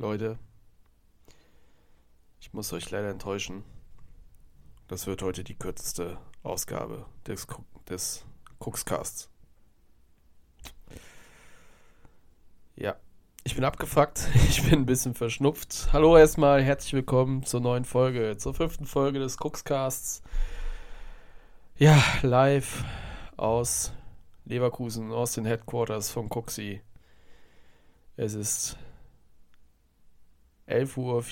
Leute, ich muss euch leider enttäuschen. Das wird heute die kürzeste Ausgabe des, des Cookscasts. Ja, ich bin abgefuckt. Ich bin ein bisschen verschnupft. Hallo erstmal, herzlich willkommen zur neuen Folge, zur fünften Folge des Cookscasts. Ja, live aus Leverkusen, aus den Headquarters von Cooksy. Es ist 11.34 Uhr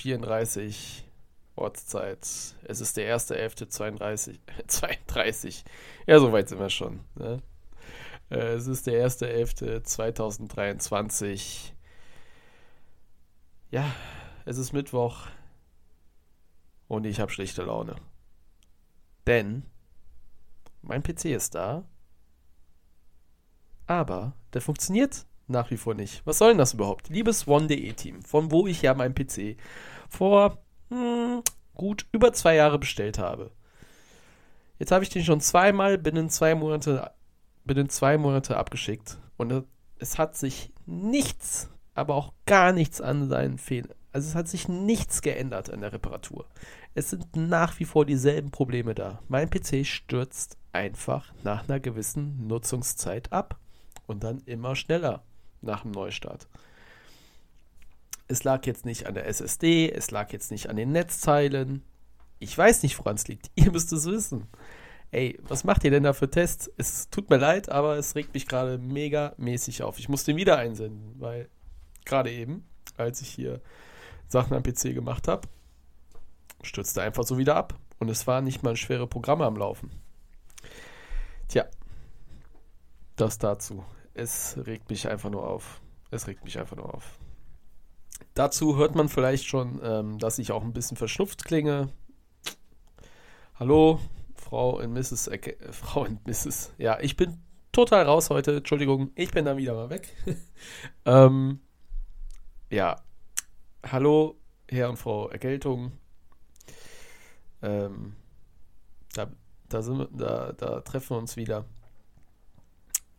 Ortszeit. Es ist der 1.11.32. 32. Ja, soweit sind wir schon. Ne? Äh, es ist der 1.11.2023. Ja, es ist Mittwoch. Und ich habe schlechte Laune. Denn mein PC ist da. Aber der funktioniert nach wie vor nicht. Was soll denn das überhaupt? Liebes One.de-Team, von wo ich ja meinen PC vor hm, gut über zwei Jahre bestellt habe. Jetzt habe ich den schon zweimal binnen zwei Monate, binnen zwei Monate abgeschickt. Und es hat sich nichts, aber auch gar nichts an seinen Fehlern. Also es hat sich nichts geändert an der Reparatur. Es sind nach wie vor dieselben Probleme da. Mein PC stürzt einfach nach einer gewissen Nutzungszeit ab und dann immer schneller nach dem Neustart. Es lag jetzt nicht an der SSD, es lag jetzt nicht an den Netzteilen. Ich weiß nicht, woran es liegt. Ihr müsst es wissen. Ey, was macht ihr denn da für Tests? Es tut mir leid, aber es regt mich gerade mega mäßig auf. Ich muss den wieder einsenden, weil gerade eben, als ich hier Sachen am PC gemacht habe, stürzte einfach so wieder ab. Und es waren nicht mal schwere Programme am Laufen. Tja, das dazu. Es regt mich einfach nur auf. Es regt mich einfach nur auf. Dazu hört man vielleicht schon, ähm, dass ich auch ein bisschen verschnupft klinge. Hallo, Frau in Mrs. Äh, Frau in Mrs. Ja, ich bin total raus heute. Entschuldigung, ich bin dann wieder mal weg. ähm, ja, hallo, Herr und Frau Erkältung. Ähm, da, da, wir, da, da treffen wir uns wieder.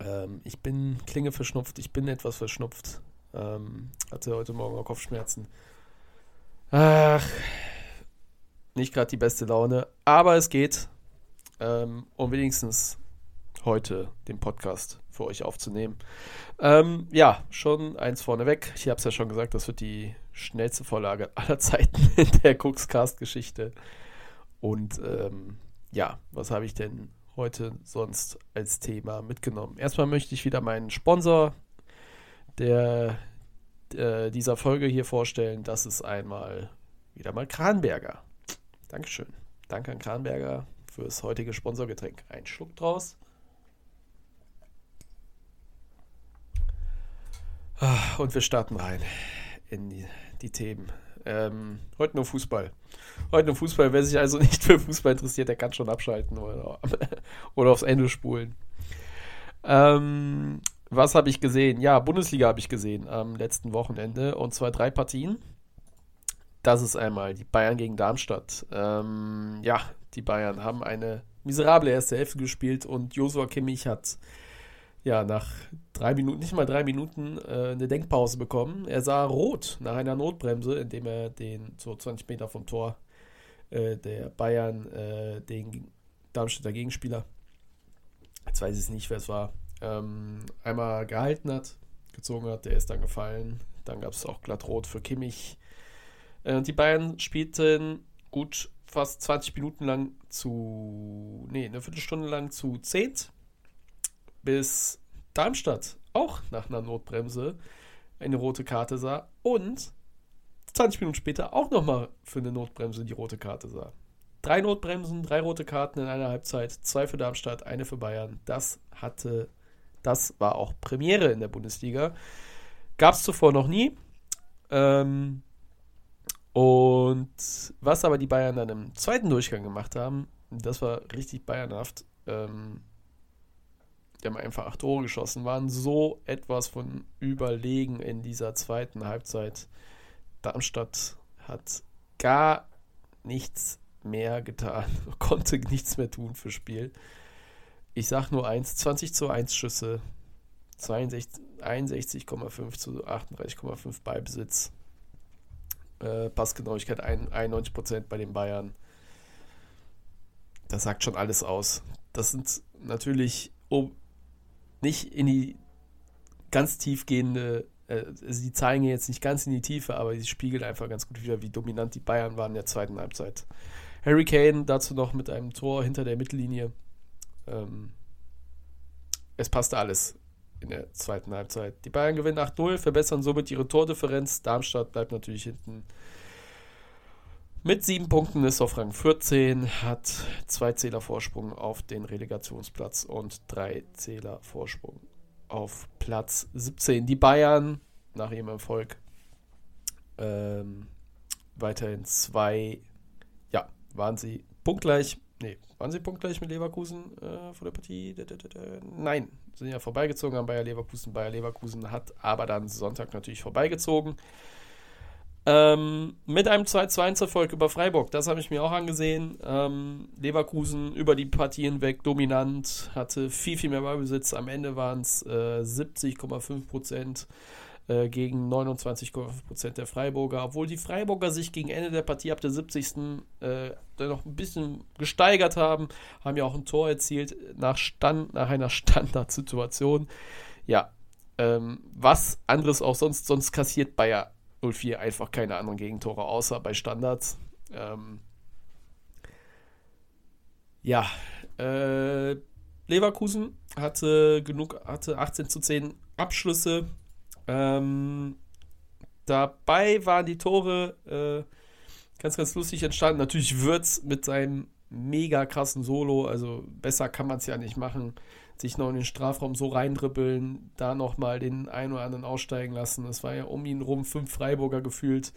Ähm, ich bin klinge verschnupft, ich bin etwas verschnupft. Ähm, hatte heute Morgen auch Kopfschmerzen. Ach, nicht gerade die beste Laune, aber es geht. Ähm, um wenigstens heute den Podcast für euch aufzunehmen. Ähm, ja, schon eins vorneweg. Ich habe es ja schon gesagt, das wird die schnellste Vorlage aller Zeiten in der Cookscast-Geschichte. Und ähm, ja, was habe ich denn heute sonst als Thema mitgenommen. Erstmal möchte ich wieder meinen Sponsor der, der, dieser Folge hier vorstellen. Das ist einmal wieder mal Kranberger. Dankeschön. Danke an Kranberger fürs heutige Sponsorgetränk. Ein Schluck draus. Ah, und wir starten rein in die, die Themen. Ähm, heute nur Fußball. Heute nur Fußball. Wer sich also nicht für Fußball interessiert, der kann schon abschalten oder, oder aufs Ende spulen. Ähm, was habe ich gesehen? Ja, Bundesliga habe ich gesehen am letzten Wochenende und zwar drei Partien. Das ist einmal die Bayern gegen Darmstadt. Ähm, ja, die Bayern haben eine miserable erste Hälfte gespielt und Josua Kimmich hat ja, nach drei Minuten, nicht mal drei Minuten, äh, eine Denkpause bekommen. Er sah rot nach einer Notbremse, indem er den so 20 Meter vom Tor äh, der Bayern, äh, den Darmstädter Gegenspieler, jetzt weiß ich nicht, wer es war, ähm, einmal gehalten hat, gezogen hat. Der ist dann gefallen. Dann gab es auch glatt rot für Kimmich. Äh, die Bayern spielten gut fast 20 Minuten lang zu, nee, eine Viertelstunde lang zu 10 bis Darmstadt auch nach einer Notbremse eine rote Karte sah und 20 Minuten später auch nochmal für eine Notbremse die rote Karte sah. Drei Notbremsen, drei rote Karten in einer Halbzeit, zwei für Darmstadt, eine für Bayern. Das hatte, das war auch Premiere in der Bundesliga. Gab es zuvor noch nie. Ähm, und was aber die Bayern dann im zweiten Durchgang gemacht haben, das war richtig bayernhaft. Ähm, die haben einfach acht Tore geschossen, waren so etwas von überlegen in dieser zweiten Halbzeit. Darmstadt hat gar nichts mehr getan, konnte nichts mehr tun fürs Spiel. Ich sag nur eins, 20 zu 1 Schüsse, 61,5 zu 38,5 Beibesitz. Äh, Passgenauigkeit 91% bei den Bayern. Das sagt schon alles aus. Das sind natürlich nicht in die ganz tiefgehende, äh, also die zeigen jetzt nicht ganz in die Tiefe, aber sie spiegeln einfach ganz gut wieder, wie dominant die Bayern waren in der zweiten Halbzeit. Harry Kane dazu noch mit einem Tor hinter der Mittellinie. Ähm, es passte alles in der zweiten Halbzeit. Die Bayern gewinnen 8-0, verbessern somit ihre Tordifferenz. Darmstadt bleibt natürlich hinten. Mit sieben Punkten ist auf Rang 14, hat zwei Zähler Vorsprung auf den Relegationsplatz und drei Zähler Vorsprung auf Platz 17. Die Bayern nach ihrem Erfolg ähm, weiterhin zwei, ja, waren sie punktgleich. Nee, waren sie punktgleich mit Leverkusen äh, vor der Partie? Nein, sind ja vorbeigezogen an Bayer Leverkusen. Bayer Leverkusen hat aber dann Sonntag natürlich vorbeigezogen. Ähm, mit einem 2-2-Erfolg über Freiburg, das habe ich mir auch angesehen. Ähm, Leverkusen über die Partie hinweg dominant, hatte viel, viel mehr Ballbesitz. Am Ende waren es äh, 70,5 Prozent äh, gegen 29,5 Prozent der Freiburger. Obwohl die Freiburger sich gegen Ende der Partie ab der 70. Äh, noch ein bisschen gesteigert haben, haben ja auch ein Tor erzielt nach, Stand, nach einer Standardsituation. Ja, ähm, was anderes auch sonst, sonst kassiert Bayer 04 einfach keine anderen Gegentore, außer bei Standards. Ähm, ja, äh, Leverkusen hatte genug, hatte 18 zu 10 Abschlüsse. Ähm, dabei waren die Tore äh, ganz, ganz lustig entstanden. Natürlich Würz mit seinem mega krassen Solo, also besser kann man es ja nicht machen sich noch in den Strafraum so reindribbeln, da nochmal den einen oder anderen aussteigen lassen. Es war ja um ihn rum fünf Freiburger gefühlt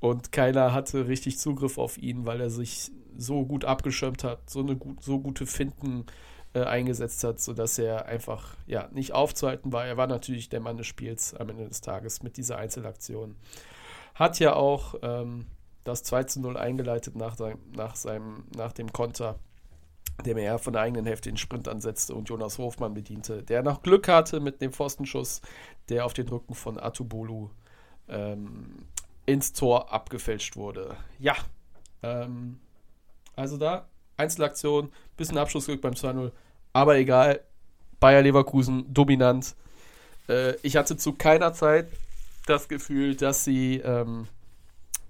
und keiner hatte richtig Zugriff auf ihn, weil er sich so gut abgeschirmt hat, so eine gut, so gute Finden äh, eingesetzt hat, sodass er einfach ja nicht aufzuhalten war. Er war natürlich der Mann des Spiels am Ende des Tages mit dieser Einzelaktion. Hat ja auch ähm, das 2 zu 0 eingeleitet nach, nach, seinem, nach dem Konter dem er von der eigenen Hälfte den Sprint ansetzte und Jonas Hofmann bediente, der noch Glück hatte mit dem Pfostenschuss, der auf den Rücken von Atubolu ähm, ins Tor abgefälscht wurde. Ja, ähm, also da Einzelaktion, bisschen Abschlussglück beim 2-0, aber egal. Bayer Leverkusen dominant. Äh, ich hatte zu keiner Zeit das Gefühl, dass sie, ähm,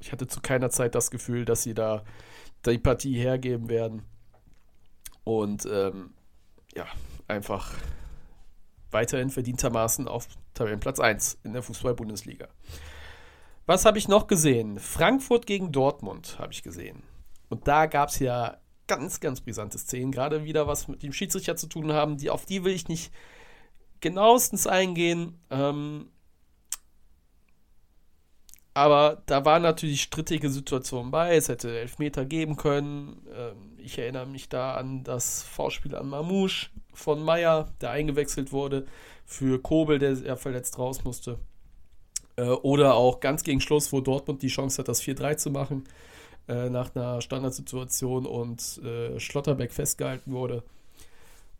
ich hatte zu keiner Zeit das Gefühl, dass sie da die Partie hergeben werden. Und ähm, ja, einfach weiterhin verdientermaßen auf Tabellenplatz 1 in der Fußball-Bundesliga. Was habe ich noch gesehen? Frankfurt gegen Dortmund habe ich gesehen. Und da gab es ja ganz, ganz brisante Szenen, gerade wieder was mit dem Schiedsrichter zu tun haben, die, auf die will ich nicht genauestens eingehen. Ähm, aber da waren natürlich strittige Situationen bei. Es hätte Elfmeter geben können. Ähm, ich erinnere mich da an das Vorspiel an Mamouche von Meyer, der eingewechselt wurde für Kobel, der ja verletzt raus musste. Äh, oder auch ganz gegen Schluss, wo Dortmund die Chance hat, das 4-3 zu machen, äh, nach einer Standardsituation und äh, Schlotterbeck festgehalten wurde.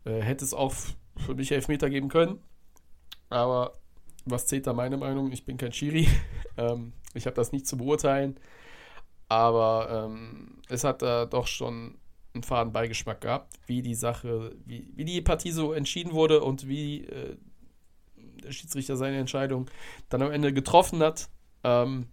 hätte es auch für mich Elfmeter geben können. Aber was zählt da meine Meinung? Ich bin kein Schiri. ähm, ich habe das nicht zu beurteilen. Aber ähm, es hat da doch schon einen faden Beigeschmack gehabt, wie die Sache, wie, wie die Partie so entschieden wurde und wie äh, der Schiedsrichter seine Entscheidung dann am Ende getroffen hat. Ähm,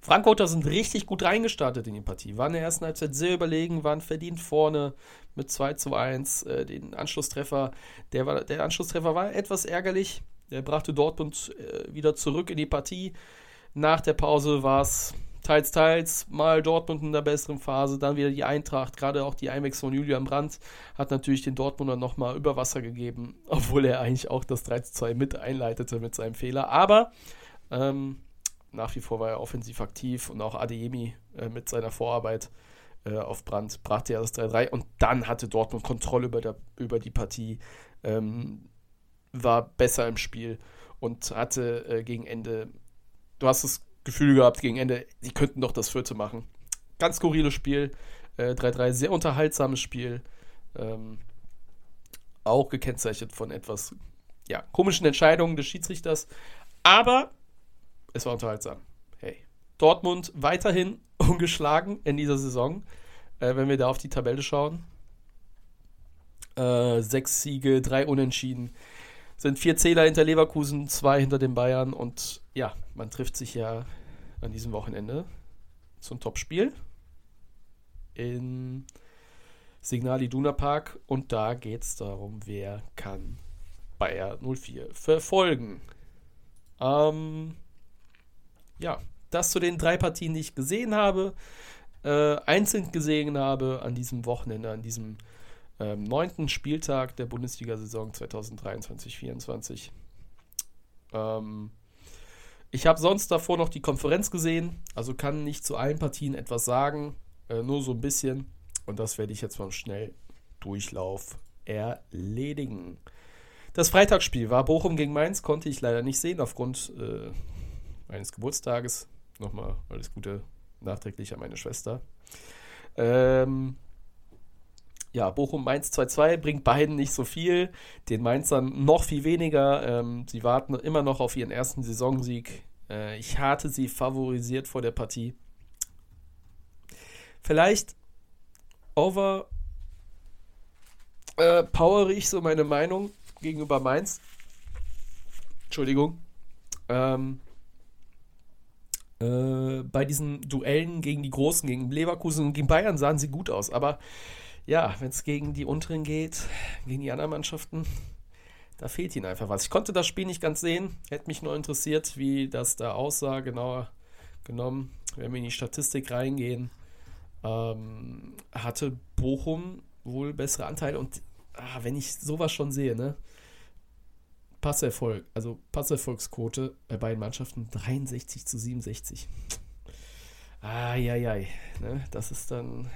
Frankfurter sind richtig gut reingestartet in die Partie. Waren in der ersten Halbzeit sehr überlegen, waren verdient vorne mit 2 zu 1. Äh, den Anschlusstreffer, der, war, der Anschlusstreffer war etwas ärgerlich. Der brachte Dortmund äh, wieder zurück in die Partie. Nach der Pause war es teils, teils, mal Dortmund in der besseren Phase, dann wieder die Eintracht, gerade auch die Einwechslung von Julian Brandt hat natürlich den Dortmunder nochmal über Wasser gegeben, obwohl er eigentlich auch das 3-2 mit einleitete mit seinem Fehler. Aber ähm, nach wie vor war er offensiv aktiv und auch Adeyemi äh, mit seiner Vorarbeit äh, auf Brandt brachte er das 3-3 und dann hatte Dortmund Kontrolle über, der, über die Partie. Ähm, war besser im Spiel und hatte äh, gegen Ende, du hast das Gefühl gehabt, gegen Ende, sie könnten doch das vierte machen. Ganz skurriles Spiel, 3-3, äh, sehr unterhaltsames Spiel. Ähm, auch gekennzeichnet von etwas ja, komischen Entscheidungen des Schiedsrichters. Aber es war unterhaltsam. Hey, Dortmund weiterhin ungeschlagen in dieser Saison, äh, wenn wir da auf die Tabelle schauen. Äh, sechs Siege, drei Unentschieden. Sind vier Zähler hinter Leverkusen, zwei hinter den Bayern. Und ja, man trifft sich ja an diesem Wochenende zum Topspiel in Signal Iduna Park. Und da geht es darum, wer kann Bayer 04 verfolgen. Ähm, ja, das zu den drei Partien, die ich gesehen habe, äh, einzeln gesehen habe an diesem Wochenende, an diesem ähm, neunten Spieltag der Bundesliga-Saison 2023-24. Ähm, ich habe sonst davor noch die Konferenz gesehen, also kann nicht zu allen Partien etwas sagen, äh, nur so ein bisschen. Und das werde ich jetzt mal schnell Durchlauf erledigen. Das Freitagsspiel war Bochum gegen Mainz, konnte ich leider nicht sehen aufgrund äh, meines Geburtstages. Nochmal alles Gute nachträglich an meine Schwester. Ähm, ja, Bochum Mainz 2-2 bringt beiden nicht so viel, den Mainzern noch viel weniger. Ähm, sie warten immer noch auf ihren ersten Saisonsieg. Äh, ich hatte sie favorisiert vor der Partie. Vielleicht over äh, powere ich so meine Meinung gegenüber Mainz. Entschuldigung. Ähm, äh, bei diesen Duellen gegen die Großen, gegen Leverkusen und gegen Bayern sahen sie gut aus. Aber ja, wenn es gegen die unteren geht, gegen die anderen Mannschaften, da fehlt ihnen einfach was. Ich konnte das Spiel nicht ganz sehen, hätte mich nur interessiert, wie das da aussah, genauer genommen. Wenn wir in die Statistik reingehen, ähm, hatte Bochum wohl bessere Anteile und ah, wenn ich sowas schon sehe, ne? Passerfolg, also Passerfolgsquote bei beiden Mannschaften 63 zu 67. Eieiei, ne? Das ist dann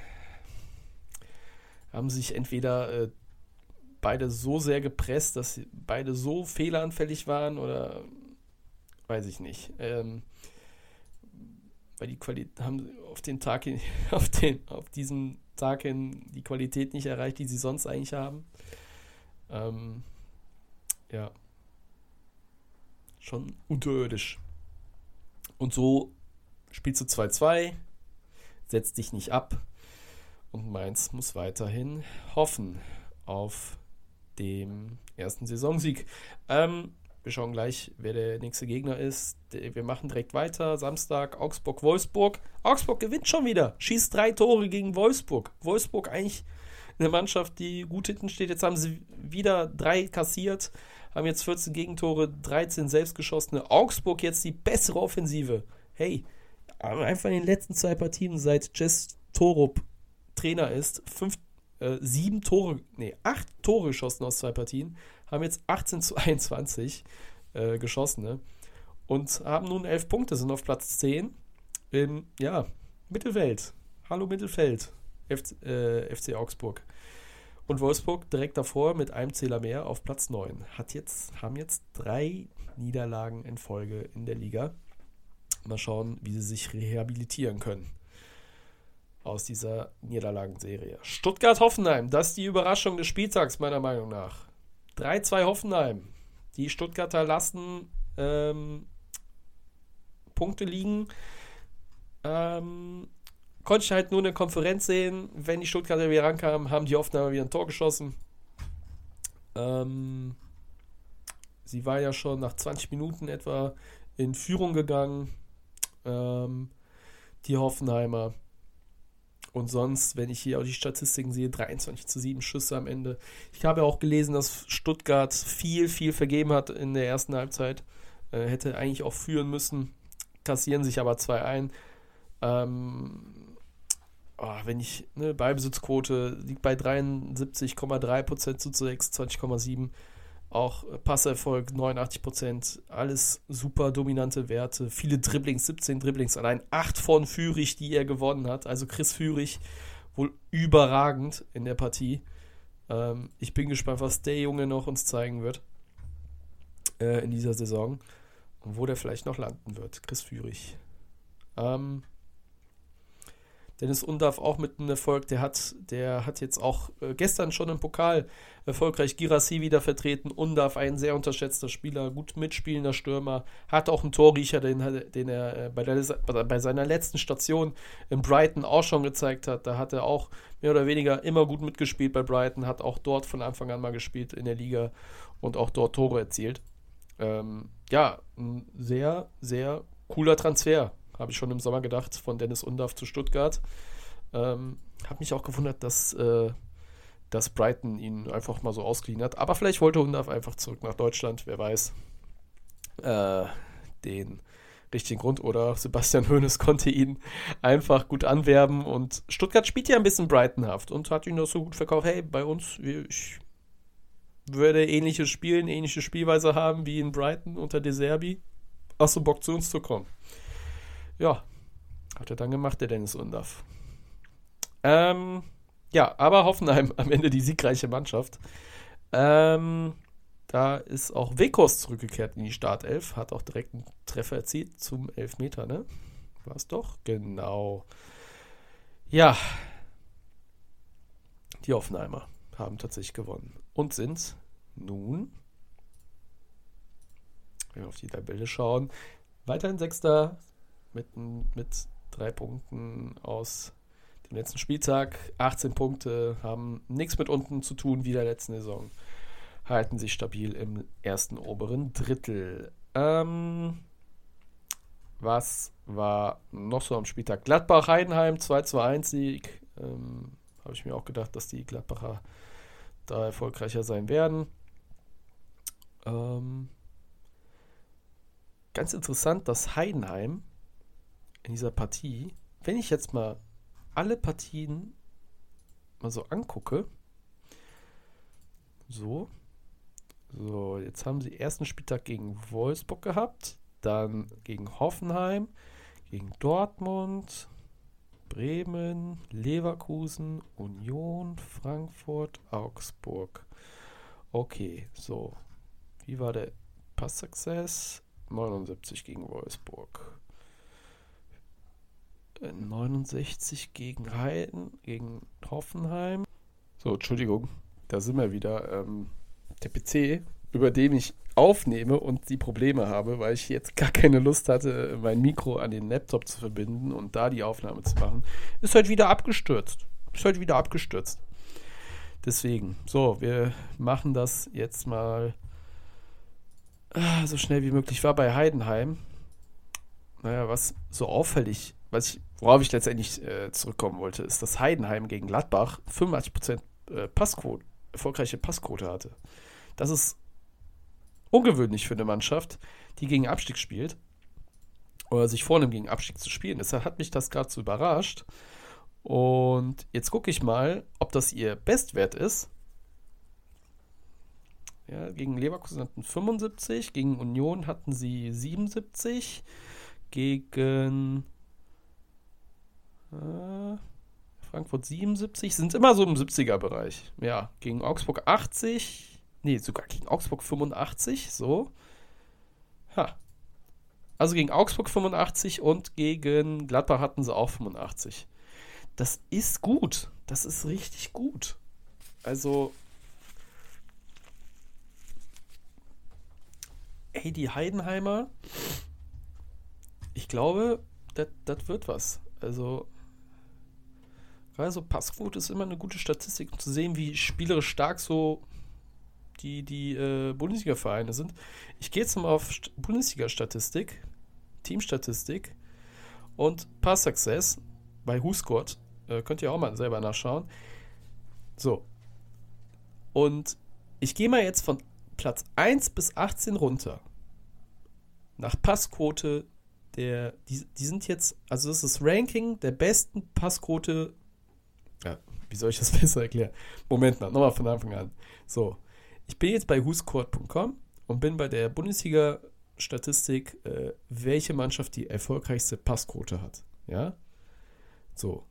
haben sich entweder äh, beide so sehr gepresst, dass sie beide so fehleranfällig waren oder weiß ich nicht. Ähm, weil die Qualität haben auf den Tag hin, auf den, auf diesen Tag hin die Qualität nicht erreicht, die sie sonst eigentlich haben. Ähm, ja. Schon unterirdisch. Und so spielst du 2-2, setzt dich nicht ab, und Mainz muss weiterhin hoffen auf den ersten Saisonsieg. Ähm, wir schauen gleich, wer der nächste Gegner ist. Wir machen direkt weiter. Samstag Augsburg-Wolfsburg. Augsburg gewinnt schon wieder. Schießt drei Tore gegen Wolfsburg. Wolfsburg eigentlich eine Mannschaft, die gut hinten steht. Jetzt haben sie wieder drei kassiert. Haben jetzt 14 Gegentore, 13 selbstgeschossene. Augsburg jetzt die bessere Offensive. Hey, einfach in den letzten zwei Partien seit Jess Torup Trainer ist, fünf, äh, sieben Tore, nee, acht Tore geschossen aus zwei Partien, haben jetzt 18 zu 21 äh, geschossen, ne? Und haben nun elf Punkte, sind auf Platz 10 im, ja, Mittelwelt. Hallo Mittelfeld, FC, äh, FC Augsburg. Und Wolfsburg direkt davor mit einem Zähler mehr auf Platz 9. Hat jetzt, haben jetzt drei Niederlagen in Folge in der Liga. Mal schauen, wie sie sich rehabilitieren können aus dieser Niederlagenserie. Stuttgart-Hoffenheim, das ist die Überraschung des Spieltags, meiner Meinung nach. 3-2 Hoffenheim. Die Stuttgarter lassen ähm, Punkte liegen. Ähm, konnte ich halt nur eine Konferenz sehen. Wenn die Stuttgarter wieder rankamen, haben die Hoffenheimer wieder ein Tor geschossen. Ähm, sie war ja schon nach 20 Minuten etwa in Führung gegangen. Ähm, die Hoffenheimer. Und sonst, wenn ich hier auch die Statistiken sehe, 23 zu 7 Schüsse am Ende. Ich habe auch gelesen, dass Stuttgart viel, viel vergeben hat in der ersten Halbzeit. Äh, hätte eigentlich auch führen müssen, kassieren sich aber zwei ein. Ähm, oh, wenn ich, ne, Ballbesitzquote liegt bei 73,3% zu 26,7%. Auch Passerfolg 89%, alles super dominante Werte. Viele Dribblings, 17 Dribblings, allein 8 von Fürich, die er gewonnen hat. Also Chris Fürich wohl überragend in der Partie. Ähm, ich bin gespannt, was der Junge noch uns zeigen wird äh, in dieser Saison und wo der vielleicht noch landen wird. Chris Fürich. Ähm, Dennis Undarf auch mit einem Erfolg. Der hat, der hat jetzt auch äh, gestern schon im Pokal erfolgreich Girassi wieder vertreten. Undarf, ein sehr unterschätzter Spieler, gut mitspielender Stürmer. Hat auch einen Torriecher, den, den er äh, bei, der, bei seiner letzten Station in Brighton auch schon gezeigt hat. Da hat er auch mehr oder weniger immer gut mitgespielt bei Brighton. Hat auch dort von Anfang an mal gespielt in der Liga und auch dort Tore erzielt. Ähm, ja, ein sehr, sehr cooler Transfer habe ich schon im Sommer gedacht, von Dennis Undaff zu Stuttgart. Ähm, habe mich auch gewundert, dass, äh, dass Brighton ihn einfach mal so ausgeliehen hat. Aber vielleicht wollte Undaff einfach zurück nach Deutschland, wer weiß. Äh, den richtigen Grund. Oder Sebastian Hoeneß konnte ihn einfach gut anwerben. Und Stuttgart spielt ja ein bisschen Brightonhaft und hat ihn auch so gut verkauft. Hey, bei uns, ich würde ähnliches Spielen, ähnliche Spielweise haben wie in Brighton unter De Serbi. Hast du Bock zu uns zu kommen? Ja, hat er dann gemacht, der Dennis Undaff. Ähm, ja, aber Hoffenheim am Ende die siegreiche Mannschaft. Ähm, da ist auch Wekos zurückgekehrt in die Startelf, hat auch direkt einen Treffer erzielt zum Elfmeter, ne? War es doch? Genau. Ja. Die Hoffenheimer haben tatsächlich gewonnen und sind nun, wenn wir auf die Tabelle schauen, weiterhin Sechster, mit, mit drei Punkten aus dem letzten Spieltag. 18 Punkte haben nichts mit unten zu tun wie der letzten Saison. Halten sich stabil im ersten oberen Drittel. Ähm, was war noch so am Spieltag? Gladbach-Heidenheim 2-2-1-Sieg. Ähm, Habe ich mir auch gedacht, dass die Gladbacher da erfolgreicher sein werden. Ähm, ganz interessant, dass Heidenheim in dieser Partie, wenn ich jetzt mal alle Partien mal so angucke, so, so, jetzt haben sie ersten Spieltag gegen Wolfsburg gehabt, dann gegen Hoffenheim, gegen Dortmund, Bremen, Leverkusen, Union, Frankfurt, Augsburg. Okay, so. Wie war der Pass-Success? 79 gegen Wolfsburg. 69 gegen Heiden, gegen Hoffenheim. So, Entschuldigung, da sind wir wieder. Ähm, der PC, über den ich aufnehme und die Probleme habe, weil ich jetzt gar keine Lust hatte, mein Mikro an den Laptop zu verbinden und da die Aufnahme zu machen, ist heute wieder abgestürzt. Ist heute wieder abgestürzt. Deswegen, so, wir machen das jetzt mal ah, so schnell wie möglich. Ich war bei Heidenheim. Naja, was so auffällig was ich, worauf ich letztendlich äh, zurückkommen wollte, ist, dass Heidenheim gegen Gladbach 85% äh, Passquote, erfolgreiche Passquote hatte. Das ist ungewöhnlich für eine Mannschaft, die gegen Abstieg spielt oder sich vornimmt, gegen Abstieg zu spielen. Deshalb hat mich das gerade so überrascht. Und jetzt gucke ich mal, ob das ihr Bestwert ist. Ja, gegen Leverkusen hatten 75, gegen Union hatten sie 77, gegen Frankfurt 77, sind immer so im 70er-Bereich. Ja, gegen Augsburg 80, nee, sogar gegen Augsburg 85, so. Ha. Also gegen Augsburg 85 und gegen Gladbach hatten sie auch 85. Das ist gut. Das ist richtig gut. Also, ey, die Heidenheimer, ich glaube, das wird was. Also, also Passquote ist immer eine gute Statistik, um zu sehen, wie spielerisch stark so die, die äh, Bundesliga-Vereine sind. Ich gehe jetzt mal auf Bundesliga-Statistik, Teamstatistik und Pass-Success bei WhoScored. Äh, könnt ihr auch mal selber nachschauen. So. Und ich gehe mal jetzt von Platz 1 bis 18 runter. Nach Passquote der, die, die sind jetzt, also das ist das Ranking der besten Passquote ja, wie soll ich das besser erklären? Moment mal, nochmal von Anfang an. So, ich bin jetzt bei whoscored.com und bin bei der Bundesliga-Statistik, äh, welche Mannschaft die erfolgreichste Passquote hat. Ja? So.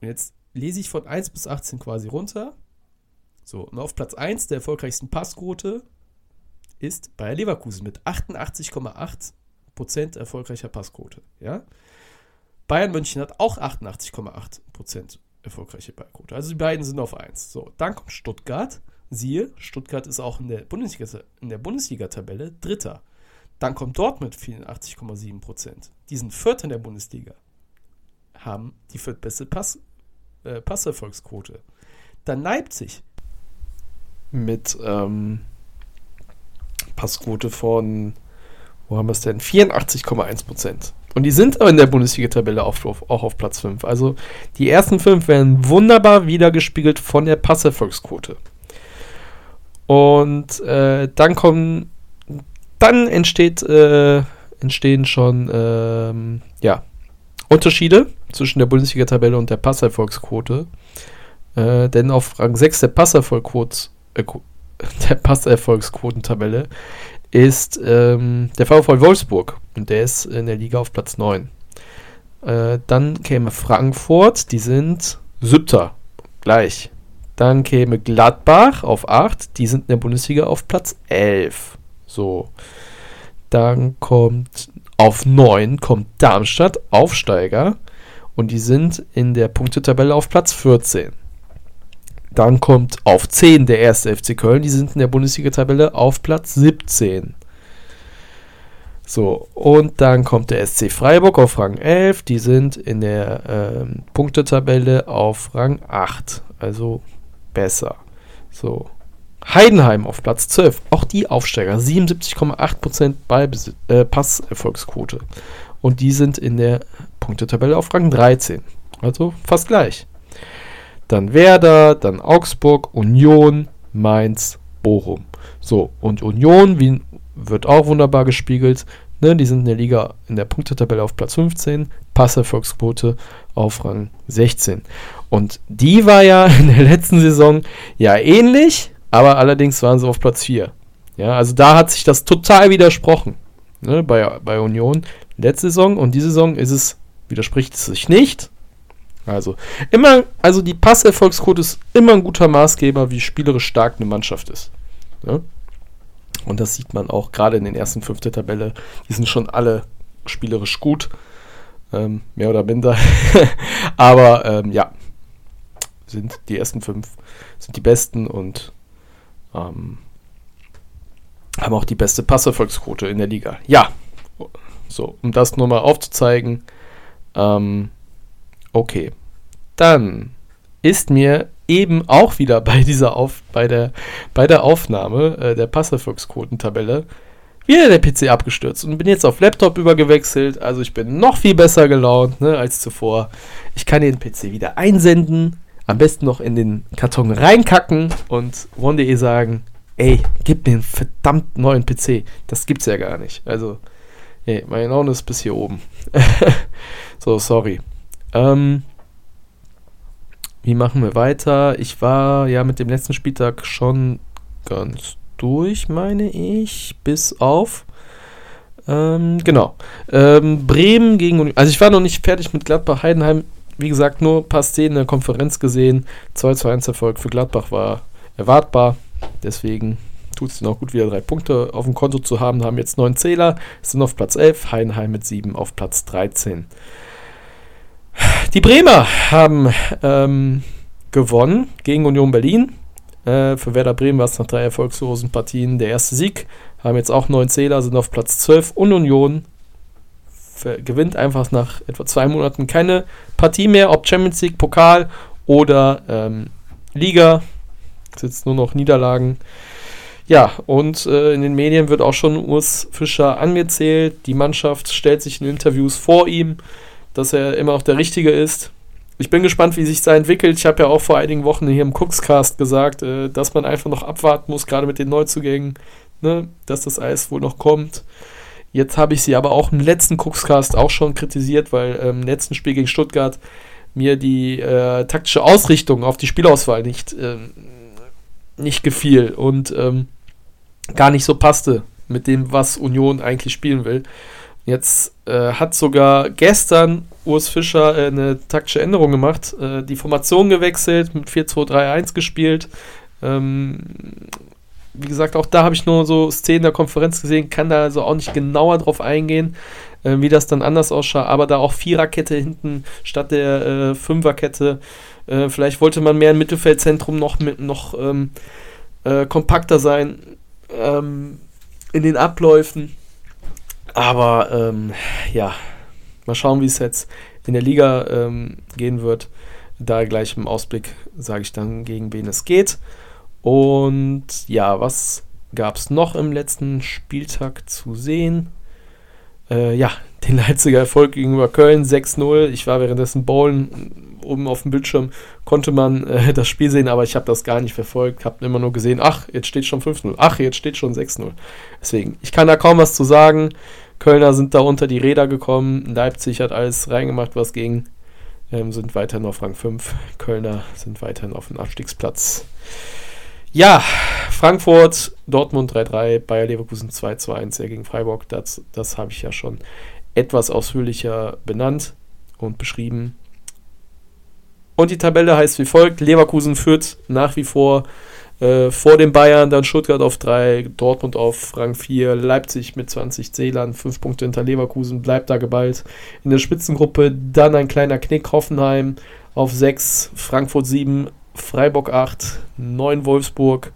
Und jetzt lese ich von 1 bis 18 quasi runter. So, und auf Platz 1 der erfolgreichsten Passquote ist Bayer Leverkusen mit 88,8% erfolgreicher Passquote. Ja? Bayern München hat auch 88,8% erfolgreiche Ballquote. Also die beiden sind auf 1. So, dann kommt Stuttgart. Siehe, Stuttgart ist auch in der Bundesliga, Bundesliga-Tabelle Dritter. Dann kommt Dortmund 84,7%. Die sind Vierter in der Bundesliga. Haben die viertbeste Pass, äh, Passerfolgsquote. Dann Leipzig mit ähm, Passquote von, wo haben wir es denn? 84,1%. Und die sind in der Bundesliga-Tabelle auch, auf Platz 5. Also die ersten fünf werden wunderbar wiedergespiegelt von der Passerfolgsquote. Und äh, dann kommen, dann entsteht, äh, entstehen schon ähm, ja, Unterschiede zwischen der Bundesliga-Tabelle und der Passerfolgsquote. Äh, denn auf Rang 6 der Passerfolgsquote äh, der Passerfolgsquotentabelle ist ähm, der VfL Wolfsburg und der ist in der Liga auf Platz 9. Äh, dann käme Frankfurt, die sind siebter, gleich. Dann käme Gladbach auf 8, die sind in der Bundesliga auf Platz 11. So. Dann kommt auf 9 kommt Darmstadt, Aufsteiger, und die sind in der Punktetabelle auf Platz 14. Dann kommt auf 10 der erste FC Köln. Die sind in der Bundesliga-Tabelle auf Platz 17. So, und dann kommt der SC Freiburg auf Rang 11. Die sind in der ähm, Punktetabelle auf Rang 8. Also besser. So. Heidenheim auf Platz 12. Auch die Aufsteiger. 77,8% Ballbesitz, äh, Passerfolgsquote. Und die sind in der Punktetabelle auf Rang 13. Also fast gleich dann Werder, dann Augsburg, Union, Mainz, Bochum. So, und Union wie, wird auch wunderbar gespiegelt. Ne, die sind in der Liga in der Punktetabelle auf Platz 15, Passerfolgsquote auf Rang 16. Und die war ja in der letzten Saison ja ähnlich, aber allerdings waren sie auf Platz 4. Ja, also da hat sich das total widersprochen ne, bei, bei Union. Letzte Saison und diese Saison ist es, widerspricht es sich nicht. Also immer, also die Passerfolgsquote ist immer ein guter Maßgeber, wie spielerisch stark eine Mannschaft ist. Ja? Und das sieht man auch gerade in den ersten fünf der Tabelle. Die sind schon alle spielerisch gut. Ähm, mehr oder minder. Aber ähm, ja, sind die ersten fünf sind die besten und ähm, haben auch die beste Passerfolgsquote in der Liga. Ja, so, um das nur mal aufzuzeigen. Ähm, Okay. Dann ist mir eben auch wieder bei dieser Auf, bei der, bei der Aufnahme äh, der Passerfolgsquotentabelle wieder der PC abgestürzt und bin jetzt auf Laptop übergewechselt. Also ich bin noch viel besser gelaunt ne, als zuvor. Ich kann den PC wieder einsenden, am besten noch in den Karton reinkacken und One.de sagen, ey, gib mir einen verdammt neuen PC. Das gibt's ja gar nicht. Also, ey, meine Laune ist bis hier oben. so, sorry. Ähm, wie machen wir weiter? Ich war ja mit dem letzten Spieltag schon ganz durch, meine ich, bis auf. Ähm, genau. Ähm, Bremen gegen. Also, ich war noch nicht fertig mit Gladbach-Heidenheim. Wie gesagt, nur ein paar Szenen in der Konferenz gesehen. 2 zu 1 Erfolg für Gladbach war erwartbar. Deswegen tut es ihnen auch gut, wieder drei Punkte auf dem Konto zu haben. Haben jetzt neun Zähler, sind auf Platz 11. Heidenheim mit 7 auf Platz 13. Die Bremer haben ähm, gewonnen gegen Union Berlin. Äh, für Werder Bremen war es nach drei erfolgslosen Partien der erste Sieg. Haben jetzt auch neun Zähler, sind auf Platz 12 und Union gewinnt einfach nach etwa zwei Monaten keine Partie mehr, ob Champions League, Pokal oder ähm, Liga. Jetzt nur noch Niederlagen. Ja, und äh, in den Medien wird auch schon Urs Fischer angezählt. Die Mannschaft stellt sich in Interviews vor ihm dass er immer noch der Richtige ist. Ich bin gespannt, wie sich da entwickelt. Ich habe ja auch vor einigen Wochen hier im Cookscast gesagt, äh, dass man einfach noch abwarten muss, gerade mit den Neuzugängen, ne, dass das Eis wohl noch kommt. Jetzt habe ich sie aber auch im letzten Cookscast auch schon kritisiert, weil ähm, im letzten Spiel gegen Stuttgart mir die äh, taktische Ausrichtung auf die Spielauswahl nicht, äh, nicht gefiel und ähm, gar nicht so passte mit dem, was Union eigentlich spielen will. Jetzt äh, hat sogar gestern Urs Fischer äh, eine taktische Änderung gemacht, äh, die Formation gewechselt, mit 4-2-3-1 gespielt. Ähm, wie gesagt, auch da habe ich nur so Szenen der Konferenz gesehen, kann da also auch nicht genauer drauf eingehen. äh, wie das dann anders ausschaut. Aber da auch Viererkette hinten statt der äh, Fünferkette. Äh, vielleicht wollte man mehr im Mittelfeldzentrum noch, mit, noch ähm, äh, kompakter sein ähm, in den Abläufen. Aber ähm, ja, mal schauen, wie es jetzt in der Liga ähm, gehen wird. Da gleich im Ausblick sage ich dann, gegen wen es geht. Und ja, was gab es noch im letzten Spieltag zu sehen? Äh, ja, den Leipziger Erfolg gegenüber Köln 6-0. Ich war währenddessen bowlen. Oben auf dem Bildschirm konnte man äh, das Spiel sehen, aber ich habe das gar nicht verfolgt. Habe immer nur gesehen, ach, jetzt steht schon 5-0. Ach, jetzt steht schon 6-0. Deswegen, ich kann da kaum was zu sagen. Kölner sind da unter die Räder gekommen. Leipzig hat alles reingemacht, was ging. Ähm, sind weiterhin auf Rang 5. Kölner sind weiterhin auf dem Abstiegsplatz. Ja, Frankfurt, Dortmund 3-3, Bayer Leverkusen 2-1 gegen Freiburg. Das, das habe ich ja schon etwas ausführlicher benannt und beschrieben. Und die Tabelle heißt wie folgt: Leverkusen führt nach wie vor äh, vor den Bayern, dann Stuttgart auf 3, Dortmund auf Rang 4, Leipzig mit 20 Zählern, 5 Punkte hinter Leverkusen, bleibt da geballt. In der Spitzengruppe dann ein kleiner Knick, Hoffenheim auf 6, Frankfurt 7, Freiburg 8, 9 Wolfsburg.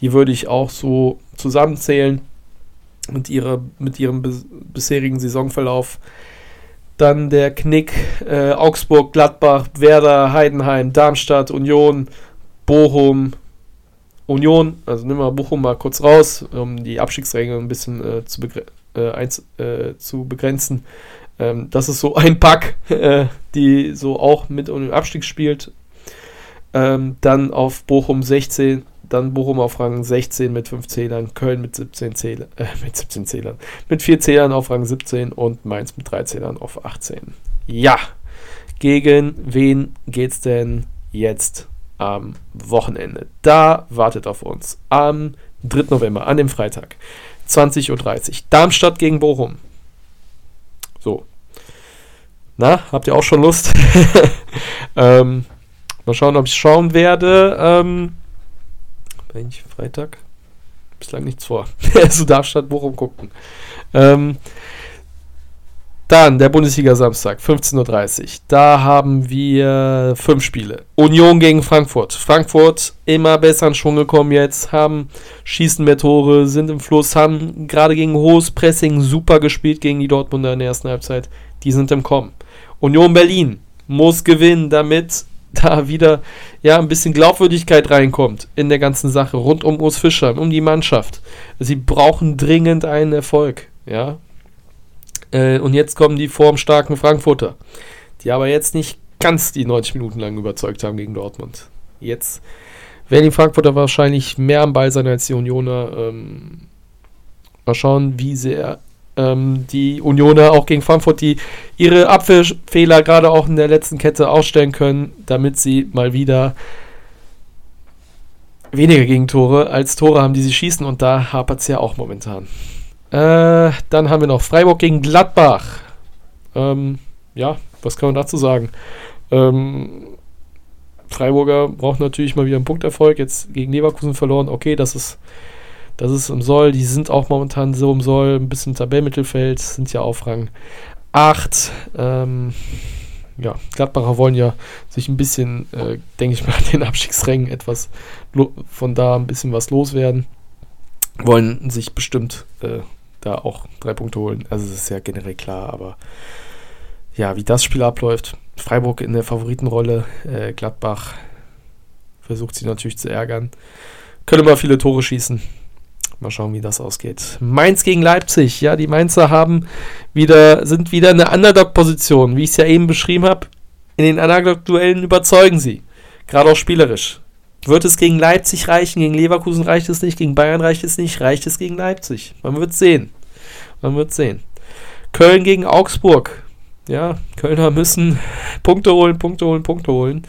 Die würde ich auch so zusammenzählen mit, ihrer, mit ihrem bisherigen Saisonverlauf. Dann der Knick, äh, Augsburg, Gladbach, Werder, Heidenheim, Darmstadt, Union, Bochum, Union. Also nehmen wir Bochum mal kurz raus, um die Abstiegsregeln ein bisschen äh, zu, begre äh, eins, äh, zu begrenzen. Ähm, das ist so ein Pack, äh, die so auch mit um den Abstieg spielt. Ähm, dann auf Bochum 16, dann Bochum auf Rang 16 mit 5 Zählern, Köln mit 17 Zählern, äh, mit 17 Zählern, mit 4 Zählern auf Rang 17 und Mainz mit 3 Zählern auf 18. Ja, gegen wen geht's denn jetzt am Wochenende? Da wartet auf uns am 3. November, an dem Freitag, 20.30 Uhr. Darmstadt gegen Bochum. So. Na, habt ihr auch schon Lust? ähm, Mal schauen, ob ich schauen werde. Ähm, ich Freitag? Bislang nichts vor. also Darmstadt, Bochum gucken. Ähm, dann der Bundesliga Samstag, 15.30 Uhr. Da haben wir fünf Spiele. Union gegen Frankfurt. Frankfurt immer besser in Schwung gekommen jetzt, haben schießen mehr Tore, sind im Fluss, haben gerade gegen hohes Pressing super gespielt gegen die Dortmunder in der ersten Halbzeit. Die sind im Kommen. Union Berlin muss gewinnen, damit da wieder ja ein bisschen Glaubwürdigkeit reinkommt in der ganzen Sache rund um Urs Fischer, um die Mannschaft. Sie brauchen dringend einen Erfolg, ja. Äh, und jetzt kommen die formstarken Frankfurter, die aber jetzt nicht ganz die 90 Minuten lang überzeugt haben gegen Dortmund. Jetzt werden die Frankfurter wahrscheinlich mehr am Ball sein als die Unioner. Ähm, mal schauen, wie sehr ähm, die Unioner auch gegen Frankfurt, die ihre Abwehrfehler gerade auch in der letzten Kette ausstellen können, damit sie mal wieder weniger Gegentore als Tore haben, die sie schießen und da hapert es ja auch momentan. Äh, dann haben wir noch Freiburg gegen Gladbach. Ähm, ja, was kann man dazu sagen? Ähm, Freiburger braucht natürlich mal wieder einen Punkterfolg. Jetzt gegen Leverkusen verloren. Okay, das ist das ist im Soll. Die sind auch momentan so im Soll, ein bisschen Tabellmittelfeld, sind ja auf Rang 8. Ähm, ja, Gladbacher wollen ja sich ein bisschen, äh, denke ich mal, den Abstiegsrängen etwas von da ein bisschen was loswerden. Wollen sich bestimmt äh, da auch drei Punkte holen. Also, das ist ja generell klar, aber ja, wie das Spiel abläuft. Freiburg in der Favoritenrolle, äh, Gladbach versucht sie natürlich zu ärgern. Können immer viele Tore schießen. Mal schauen, wie das ausgeht. Mainz gegen Leipzig. Ja, die Mainzer haben wieder, sind wieder in der Underdog-Position. Wie ich es ja eben beschrieben habe, in den Underdog-Duellen überzeugen sie. Gerade auch spielerisch. Wird es gegen Leipzig reichen? Gegen Leverkusen reicht es nicht? Gegen Bayern reicht es nicht? Reicht es gegen Leipzig? Man wird sehen. Man wird sehen. Köln gegen Augsburg. Ja, Kölner müssen Punkte holen, Punkte holen, Punkte holen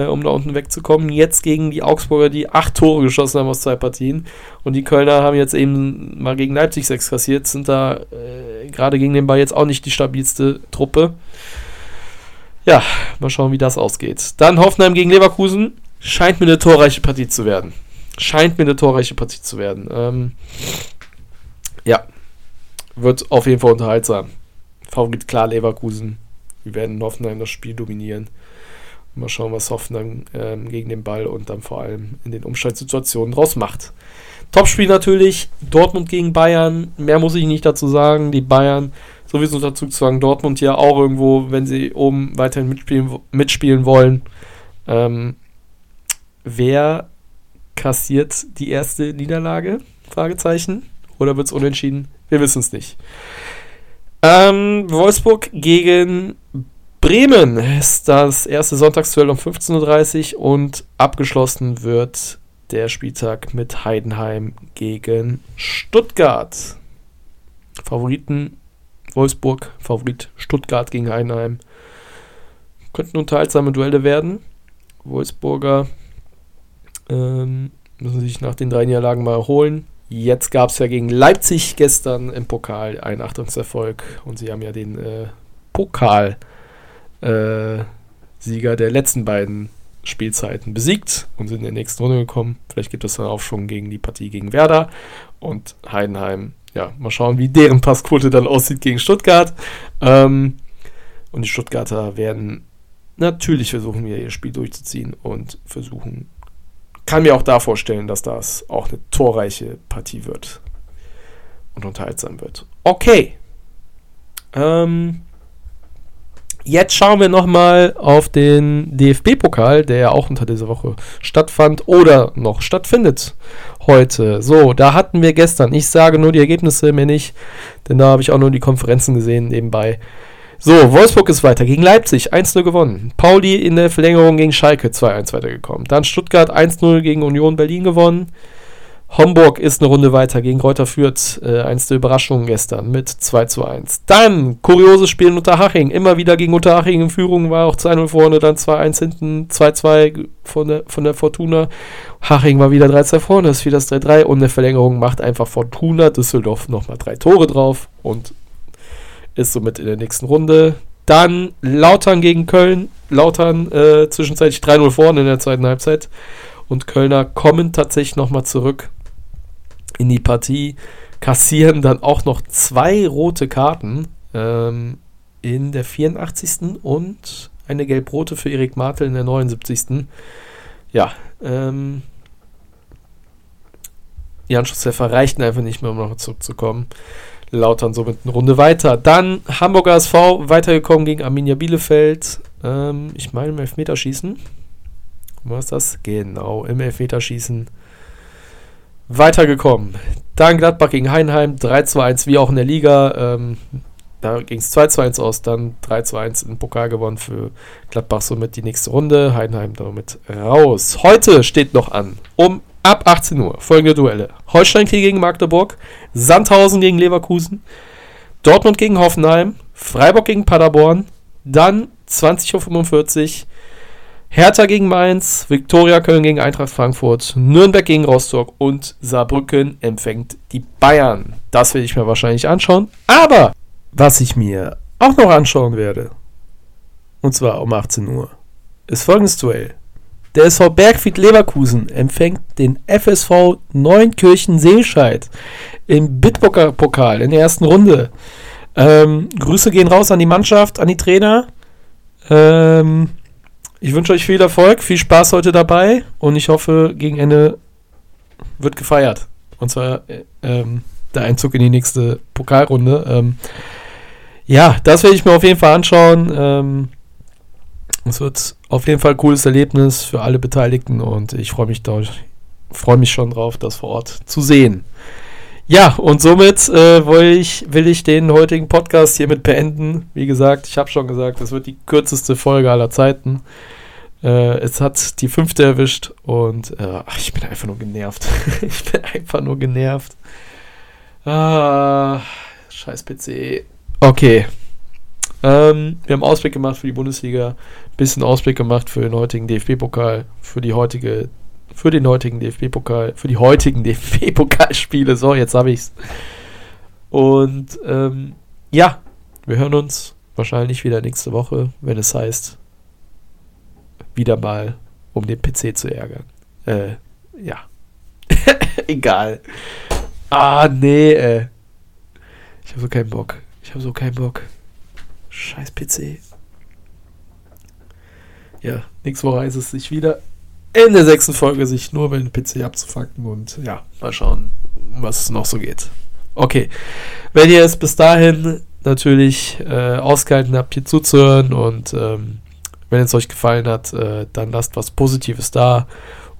äh, um da unten wegzukommen. Jetzt gegen die Augsburger, die acht Tore geschossen haben aus zwei Partien. Und die Kölner haben jetzt eben mal gegen Leipzig sechs kassiert, sind da äh, gerade gegen den Ball jetzt auch nicht die stabilste Truppe. Ja, mal schauen, wie das ausgeht. Dann Hoffenheim gegen Leverkusen. Scheint mir eine torreiche Partie zu werden. Scheint mir eine torreiche Partie zu werden. Ähm, ja, wird auf jeden Fall unterhaltsam. Favorit klar Leverkusen. Wir werden Hoffenheim das Spiel dominieren. Mal schauen, was Hoffenheim ähm, gegen den Ball und dann vor allem in den Umschaltsituationen draus macht. Topspiel natürlich, Dortmund gegen Bayern. Mehr muss ich nicht dazu sagen. Die Bayern sowieso dazu zu sagen, Dortmund ja auch irgendwo, wenn sie oben weiterhin mitspielen, mitspielen wollen. Ähm, wer kassiert die erste Niederlage? Fragezeichen. Oder wird es unentschieden? Wir wissen es nicht. Ähm, Wolfsburg gegen Bremen ist das erste Sonntagsduell um 15.30 Uhr und abgeschlossen wird der Spieltag mit Heidenheim gegen Stuttgart. Favoriten Wolfsburg, Favorit Stuttgart gegen Heidenheim. Könnten unterhaltsame Duelle werden. Wolfsburger ähm, müssen sich nach den drei Niederlagen mal erholen. Jetzt gab es ja gegen Leipzig gestern im Pokal einen Achtungserfolg und sie haben ja den äh, Pokal äh, Sieger der letzten beiden Spielzeiten besiegt und sind in der nächsten Runde gekommen. Vielleicht gibt es dann Aufschwung gegen die Partie gegen Werder und Heidenheim. Ja, mal schauen, wie deren Passquote dann aussieht gegen Stuttgart. Ähm, und die Stuttgarter werden natürlich versuchen, wieder ihr Spiel durchzuziehen und versuchen. Kann mir auch da vorstellen, dass das auch eine torreiche Partie wird und unterhaltsam wird. Okay. Ähm, Jetzt schauen wir nochmal auf den DFB-Pokal, der ja auch unter dieser Woche stattfand oder noch stattfindet heute. So, da hatten wir gestern, ich sage nur die Ergebnisse mehr nicht, denn da habe ich auch nur die Konferenzen gesehen nebenbei. So, Wolfsburg ist weiter gegen Leipzig, 1-0 gewonnen. Pauli in der Verlängerung gegen Schalke 2-1 weitergekommen. Dann Stuttgart 1-0 gegen Union Berlin gewonnen. Homburg ist eine Runde weiter gegen Kräuter Fürth. Äh, eins der Überraschungen gestern mit 2 zu 1. Dann kurioses Spiel in Unterhaching. Immer wieder gegen Unterhaching in Führung, war auch 2-0 vorne, dann 2-1 hinten, 2-2 von der, von der Fortuna. Haching war wieder 3-2 vorne, ist wieder das 3-3 und eine Verlängerung macht einfach Fortuna Düsseldorf nochmal drei Tore drauf und ist somit in der nächsten Runde. Dann Lautern gegen Köln. Lautern äh, zwischenzeitlich 3-0 vorne in der zweiten Halbzeit. Und Kölner kommen tatsächlich nochmal zurück in die Partie, kassieren dann auch noch zwei rote Karten ähm, in der 84. und eine gelb-rote für Erik Martel in der 79. Ja, ähm, Jan Schusspfeffer reichten einfach nicht mehr, um noch zurückzukommen. Lautern somit eine Runde weiter. Dann Hamburger SV weitergekommen gegen Arminia Bielefeld. Ähm, ich meine im Elfmeterschießen. Was ist das? Genau, im Elfmeterschießen weitergekommen. Dann Gladbach gegen Heinheim, 3 zu 1, wie auch in der Liga. Ähm, da ging es 2 zu 1 aus, dann 3 zu 1 in Pokal gewonnen für Gladbach, somit die nächste Runde. Heidenheim damit raus. Heute steht noch an, um ab 18 Uhr folgende Duelle: Holstein gegen Magdeburg, Sandhausen gegen Leverkusen, Dortmund gegen Hoffenheim, Freiburg gegen Paderborn, dann 20.45 Uhr Hertha gegen Mainz, Viktoria Köln gegen Eintracht Frankfurt, Nürnberg gegen Rostock und Saarbrücken empfängt die Bayern. Das werde ich mir wahrscheinlich anschauen. Aber was ich mir auch noch anschauen werde, und zwar um 18 Uhr, ist folgendes Duell. Der SV Bergfried Leverkusen empfängt den FSV Neunkirchen Seelscheid im Bitburger Pokal in der ersten Runde. Ähm, Grüße gehen raus an die Mannschaft, an die Trainer. Ähm, ich wünsche euch viel Erfolg, viel Spaß heute dabei und ich hoffe, gegen Ende wird gefeiert. Und zwar äh, ähm, der Einzug in die nächste Pokalrunde. Ähm, ja, das werde ich mir auf jeden Fall anschauen. Ähm, es wird auf jeden Fall ein cooles Erlebnis für alle Beteiligten und ich freue mich, freu mich schon drauf, das vor Ort zu sehen. Ja, und somit äh, will, ich, will ich den heutigen Podcast hiermit beenden. Wie gesagt, ich habe schon gesagt, es wird die kürzeste Folge aller Zeiten. Äh, es hat die fünfte erwischt und äh, ach, ich bin einfach nur genervt. ich bin einfach nur genervt. Ah, scheiß PC. Okay. Ähm, wir haben Ausblick gemacht für die Bundesliga, bisschen Ausblick gemacht für den heutigen DFB-Pokal, für die heutige für den heutigen DFB-Pokal, für die heutigen DFB-Pokalspiele. So, jetzt habe ich's. Und ähm, ja, wir hören uns wahrscheinlich wieder nächste Woche, wenn es heißt, wieder mal um den PC zu ärgern. Äh, ja. Egal. Ah, nee, äh. Ich habe so keinen Bock. Ich habe so keinen Bock. Scheiß PC. Ja, nächste Woche heißt es sich wieder in der sechsten Folge sich nur über den PC abzufacken und ja, mal schauen, was es noch so geht. Okay, wenn ihr es bis dahin natürlich äh, ausgehalten habt, hier zuzuhören und ähm, wenn es euch gefallen hat, äh, dann lasst was Positives da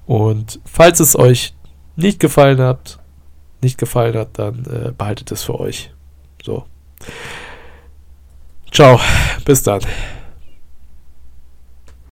und falls es euch nicht gefallen hat, nicht gefallen hat, dann äh, behaltet es für euch. So. Ciao, bis dann.